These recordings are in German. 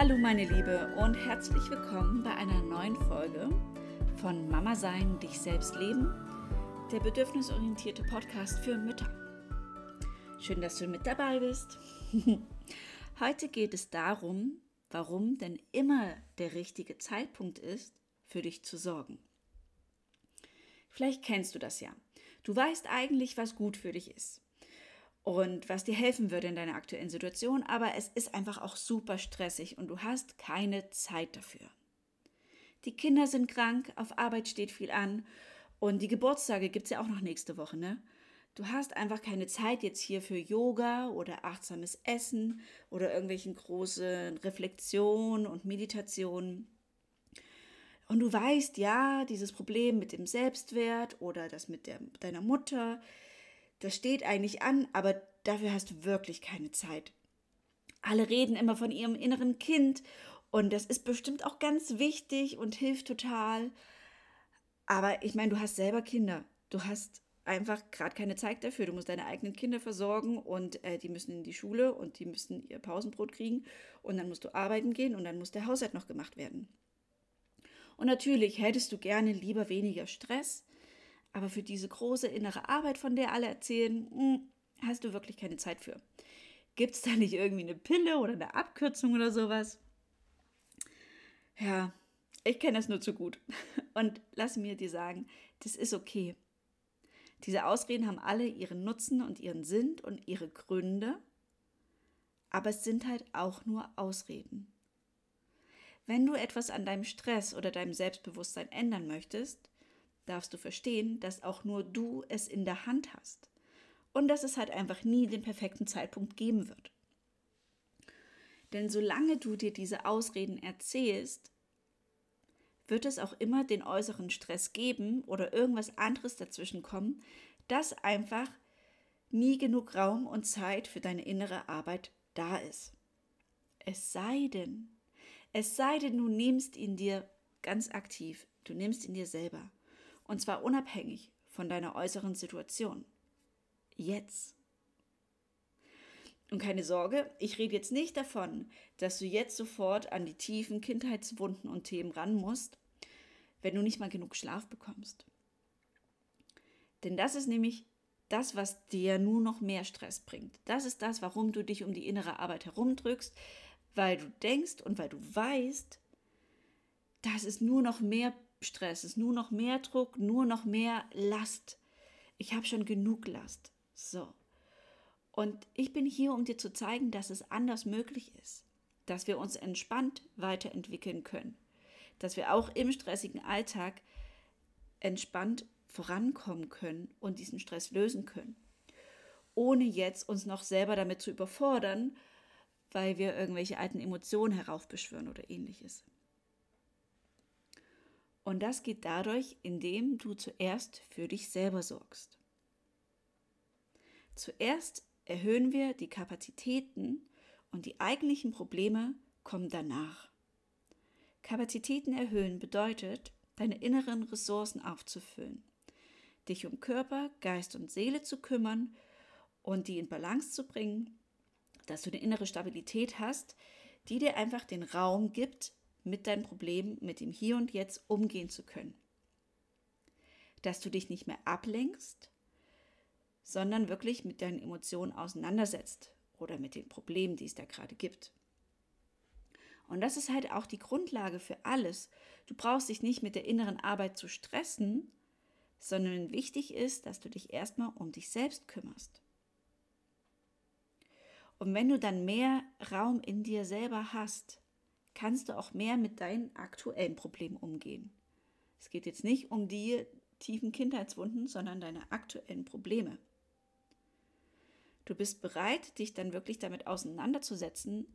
Hallo meine Liebe und herzlich willkommen bei einer neuen Folge von Mama sein, dich selbst leben, der bedürfnisorientierte Podcast für Mütter. Schön, dass du mit dabei bist. Heute geht es darum, warum denn immer der richtige Zeitpunkt ist, für dich zu sorgen. Vielleicht kennst du das ja. Du weißt eigentlich, was gut für dich ist und was dir helfen würde in deiner aktuellen Situation, aber es ist einfach auch super stressig und du hast keine Zeit dafür. Die Kinder sind krank, auf Arbeit steht viel an und die Geburtstage gibt es ja auch noch nächste Woche, ne? Du hast einfach keine Zeit jetzt hier für Yoga oder achtsames Essen oder irgendwelchen großen Reflexionen und Meditationen. Und du weißt, ja, dieses Problem mit dem Selbstwert oder das mit der, deiner Mutter, das steht eigentlich an, aber dafür hast du wirklich keine Zeit. Alle reden immer von ihrem inneren Kind und das ist bestimmt auch ganz wichtig und hilft total. Aber ich meine, du hast selber Kinder. Du hast einfach gerade keine Zeit dafür. Du musst deine eigenen Kinder versorgen und äh, die müssen in die Schule und die müssen ihr Pausenbrot kriegen und dann musst du arbeiten gehen und dann muss der Haushalt noch gemacht werden. Und natürlich hättest du gerne lieber weniger Stress, aber für diese große innere Arbeit, von der alle erzählen, hm, hast du wirklich keine Zeit für. Gibt es da nicht irgendwie eine Pille oder eine Abkürzung oder sowas? Ja, ich kenne das nur zu gut. Und lass mir dir sagen, das ist okay. Diese Ausreden haben alle ihren Nutzen und ihren Sinn und ihre Gründe, aber es sind halt auch nur Ausreden. Wenn du etwas an deinem Stress oder deinem Selbstbewusstsein ändern möchtest, darfst du verstehen, dass auch nur du es in der Hand hast und dass es halt einfach nie den perfekten Zeitpunkt geben wird. Denn solange du dir diese Ausreden erzählst, wird es auch immer den äußeren Stress geben oder irgendwas anderes dazwischen kommen, dass einfach nie genug Raum und Zeit für deine innere Arbeit da ist. Es sei denn, es sei denn, du nimmst ihn dir ganz aktiv, du nimmst ihn dir selber. Und zwar unabhängig von deiner äußeren Situation. Jetzt. Und keine Sorge, ich rede jetzt nicht davon, dass du jetzt sofort an die tiefen Kindheitswunden und Themen ran musst, wenn du nicht mal genug Schlaf bekommst. Denn das ist nämlich das, was dir nur noch mehr Stress bringt. Das ist das, warum du dich um die innere Arbeit herumdrückst, weil du denkst und weil du weißt, dass es nur noch mehr Stress, es ist nur noch mehr Druck, nur noch mehr Last. Ich habe schon genug Last. So. Und ich bin hier, um dir zu zeigen, dass es anders möglich ist, dass wir uns entspannt weiterentwickeln können, dass wir auch im stressigen Alltag entspannt vorankommen können und diesen Stress lösen können, ohne jetzt uns noch selber damit zu überfordern, weil wir irgendwelche alten Emotionen heraufbeschwören oder ähnliches. Und das geht dadurch, indem du zuerst für dich selber sorgst. Zuerst erhöhen wir die Kapazitäten und die eigentlichen Probleme kommen danach. Kapazitäten erhöhen bedeutet, deine inneren Ressourcen aufzufüllen, dich um Körper, Geist und Seele zu kümmern und die in Balance zu bringen, dass du eine innere Stabilität hast, die dir einfach den Raum gibt, mit deinen Problemen, mit dem Hier und Jetzt umgehen zu können. Dass du dich nicht mehr ablenkst, sondern wirklich mit deinen Emotionen auseinandersetzt oder mit den Problemen, die es da gerade gibt. Und das ist halt auch die Grundlage für alles. Du brauchst dich nicht mit der inneren Arbeit zu stressen, sondern wichtig ist, dass du dich erstmal um dich selbst kümmerst. Und wenn du dann mehr Raum in dir selber hast, kannst du auch mehr mit deinen aktuellen Problemen umgehen. Es geht jetzt nicht um die tiefen Kindheitswunden, sondern deine aktuellen Probleme. Du bist bereit, dich dann wirklich damit auseinanderzusetzen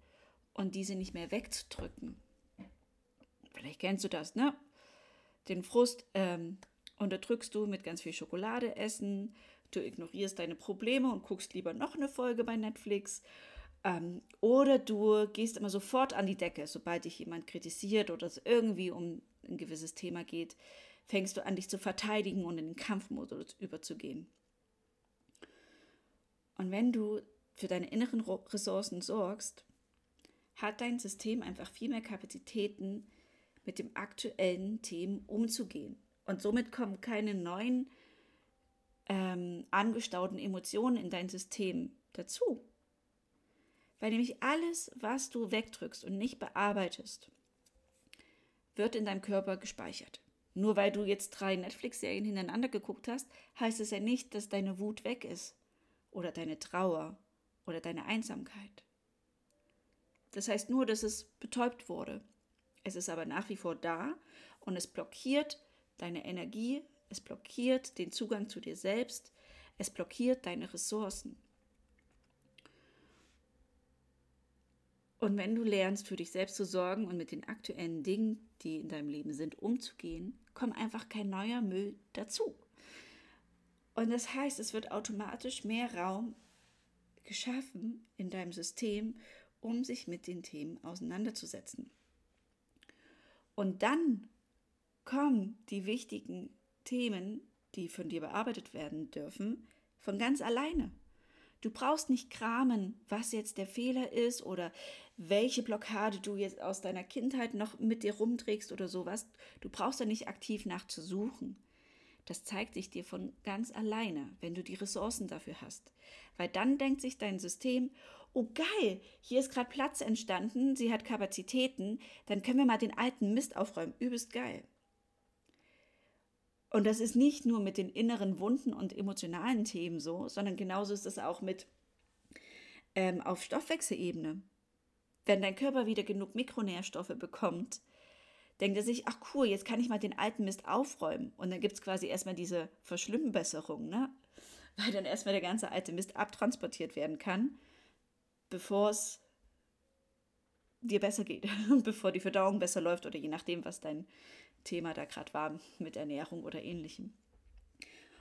und diese nicht mehr wegzudrücken. Vielleicht kennst du das, ne? Den Frust ähm, unterdrückst du mit ganz viel Schokolade essen, du ignorierst deine Probleme und guckst lieber noch eine Folge bei Netflix ähm, oder du gehst immer sofort an die Decke, sobald dich jemand kritisiert oder es irgendwie um ein gewisses Thema geht, fängst du an, dich zu verteidigen und in den Kampfmodus überzugehen. Und wenn du für deine inneren Ressourcen sorgst, hat dein System einfach viel mehr Kapazitäten, mit dem aktuellen Themen umzugehen. Und somit kommen keine neuen ähm, angestauten Emotionen in dein System dazu. Weil nämlich alles, was du wegdrückst und nicht bearbeitest, wird in deinem Körper gespeichert. Nur weil du jetzt drei Netflix-Serien hintereinander geguckt hast, heißt es ja nicht, dass deine Wut weg ist oder deine Trauer oder deine Einsamkeit. Das heißt nur, dass es betäubt wurde. Es ist aber nach wie vor da und es blockiert deine Energie, es blockiert den Zugang zu dir selbst, es blockiert deine Ressourcen. Und wenn du lernst, für dich selbst zu sorgen und mit den aktuellen Dingen, die in deinem Leben sind, umzugehen, kommt einfach kein neuer Müll dazu. Und das heißt, es wird automatisch mehr Raum geschaffen in deinem System, um sich mit den Themen auseinanderzusetzen. Und dann kommen die wichtigen Themen, die von dir bearbeitet werden dürfen, von ganz alleine. Du brauchst nicht kramen, was jetzt der Fehler ist oder welche Blockade du jetzt aus deiner Kindheit noch mit dir rumträgst oder sowas. Du brauchst da nicht aktiv nachzusuchen. Das zeigt sich dir von ganz alleine, wenn du die Ressourcen dafür hast. Weil dann denkt sich dein System, oh geil, hier ist gerade Platz entstanden, sie hat Kapazitäten, dann können wir mal den alten Mist aufräumen. Übelst geil. Und das ist nicht nur mit den inneren Wunden und emotionalen Themen so, sondern genauso ist es auch mit ähm, auf Stoffwechselebene. Wenn dein Körper wieder genug Mikronährstoffe bekommt, denkt er sich, ach cool, jetzt kann ich mal den alten Mist aufräumen. Und dann gibt es quasi erstmal diese Verschlimmbesserung, ne? Weil dann erstmal der ganze alte Mist abtransportiert werden kann, bevor es dir besser geht, bevor die Verdauung besser läuft oder je nachdem, was dein Thema da gerade war mit Ernährung oder ähnlichem.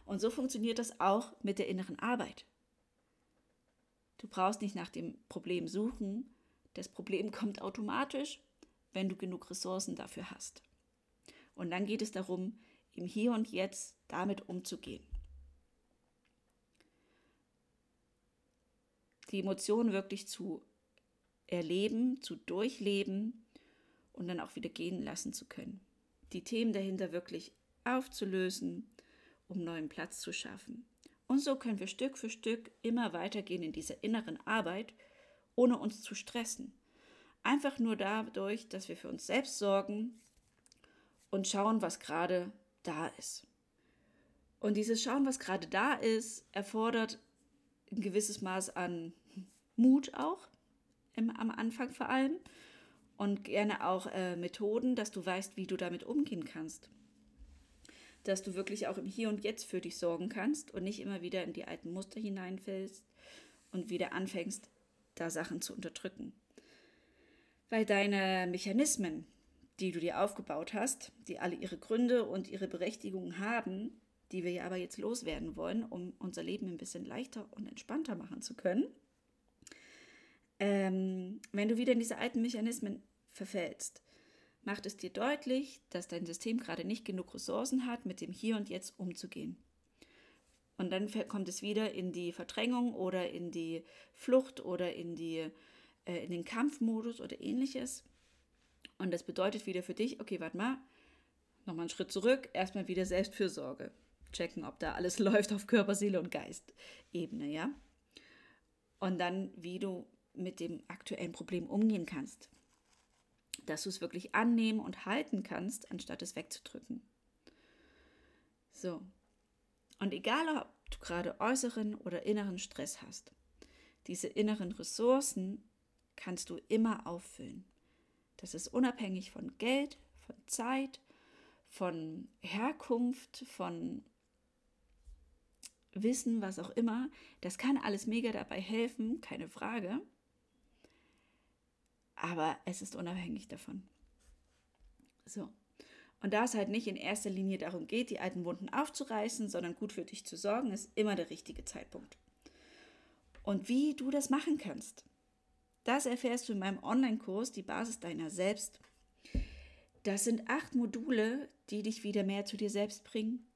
Und so funktioniert das auch mit der inneren Arbeit. Du brauchst nicht nach dem Problem suchen. Das Problem kommt automatisch, wenn du genug Ressourcen dafür hast. Und dann geht es darum, im Hier und Jetzt damit umzugehen. Die Emotionen wirklich zu erleben, zu durchleben und dann auch wieder gehen lassen zu können die Themen dahinter wirklich aufzulösen, um neuen Platz zu schaffen. Und so können wir Stück für Stück immer weitergehen in dieser inneren Arbeit, ohne uns zu stressen. Einfach nur dadurch, dass wir für uns selbst sorgen und schauen, was gerade da ist. Und dieses Schauen, was gerade da ist, erfordert ein gewisses Maß an Mut auch, im, am Anfang vor allem, und gerne auch äh, Methoden, dass du weißt, wie du damit umgehen kannst. Dass du wirklich auch im Hier und Jetzt für dich sorgen kannst und nicht immer wieder in die alten Muster hineinfällst und wieder anfängst, da Sachen zu unterdrücken. Weil deine Mechanismen, die du dir aufgebaut hast, die alle ihre Gründe und ihre Berechtigungen haben, die wir ja aber jetzt loswerden wollen, um unser Leben ein bisschen leichter und entspannter machen zu können, ähm, wenn du wieder in diese alten Mechanismen verfällst, macht es dir deutlich, dass dein System gerade nicht genug Ressourcen hat, mit dem Hier und Jetzt umzugehen. Und dann kommt es wieder in die Verdrängung oder in die Flucht oder in, die, äh, in den Kampfmodus oder ähnliches. Und das bedeutet wieder für dich, okay, warte mal, nochmal einen Schritt zurück, erstmal wieder Selbstfürsorge. Checken, ob da alles läuft auf Körper, Seele und Geist-Ebene, ja? Und dann, wie du mit dem aktuellen Problem umgehen kannst. Dass du es wirklich annehmen und halten kannst, anstatt es wegzudrücken. So. Und egal, ob du gerade äußeren oder inneren Stress hast, diese inneren Ressourcen kannst du immer auffüllen. Das ist unabhängig von Geld, von Zeit, von Herkunft, von Wissen, was auch immer. Das kann alles mega dabei helfen, keine Frage aber es ist unabhängig davon. So. Und da es halt nicht in erster Linie darum geht, die alten Wunden aufzureißen, sondern gut für dich zu sorgen, ist immer der richtige Zeitpunkt. Und wie du das machen kannst, das erfährst du in meinem Online-Kurs, die Basis deiner Selbst. Das sind acht Module, die dich wieder mehr zu dir selbst bringen,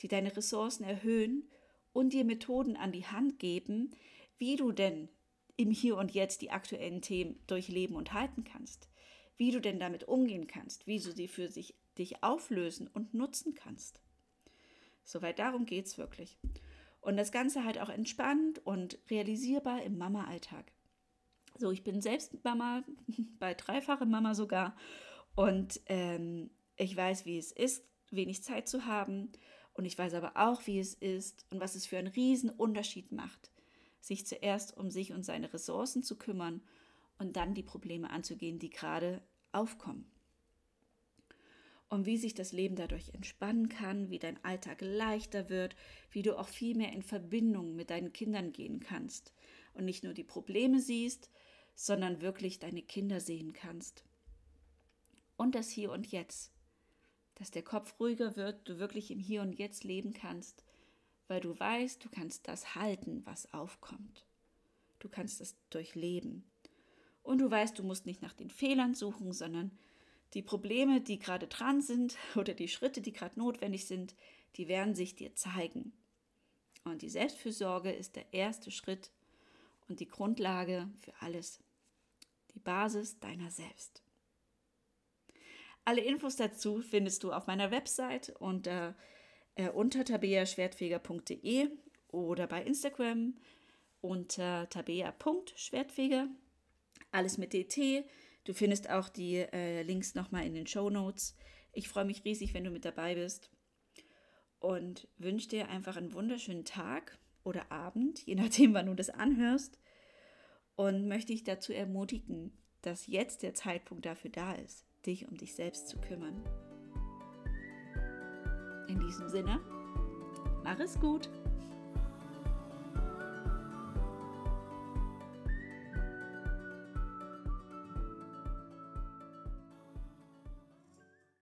die deine Ressourcen erhöhen und dir Methoden an die Hand geben, wie du denn im Hier und Jetzt die aktuellen Themen durchleben und halten kannst, wie du denn damit umgehen kannst, wie du sie für sich, dich auflösen und nutzen kannst. Soweit darum geht es wirklich. Und das Ganze halt auch entspannt und realisierbar im Mama-Alltag. So, ich bin selbst Mama, bei dreifache Mama sogar. Und ähm, ich weiß, wie es ist, wenig Zeit zu haben. Und ich weiß aber auch, wie es ist und was es für einen riesen Unterschied macht, sich zuerst um sich und seine Ressourcen zu kümmern und dann die Probleme anzugehen, die gerade aufkommen. Und wie sich das Leben dadurch entspannen kann, wie dein Alltag leichter wird, wie du auch viel mehr in Verbindung mit deinen Kindern gehen kannst und nicht nur die Probleme siehst, sondern wirklich deine Kinder sehen kannst. Und das Hier und Jetzt, dass der Kopf ruhiger wird, du wirklich im Hier und Jetzt leben kannst, weil du weißt, du kannst das halten, was aufkommt. Du kannst es durchleben. Und du weißt, du musst nicht nach den Fehlern suchen, sondern die Probleme, die gerade dran sind oder die Schritte, die gerade notwendig sind, die werden sich dir zeigen. Und die Selbstfürsorge ist der erste Schritt und die Grundlage für alles. Die Basis deiner selbst. Alle Infos dazu findest du auf meiner Website unter, äh, unter tabeaschwertfeger.de oder bei Instagram unter tabea.schwertfeger. Alles mit DT. Du findest auch die äh, Links nochmal in den Show Notes. Ich freue mich riesig, wenn du mit dabei bist und wünsche dir einfach einen wunderschönen Tag oder Abend, je nachdem, wann du das anhörst. Und möchte dich dazu ermutigen, dass jetzt der Zeitpunkt dafür da ist dich um dich selbst zu kümmern. In diesem Sinne, mach es gut.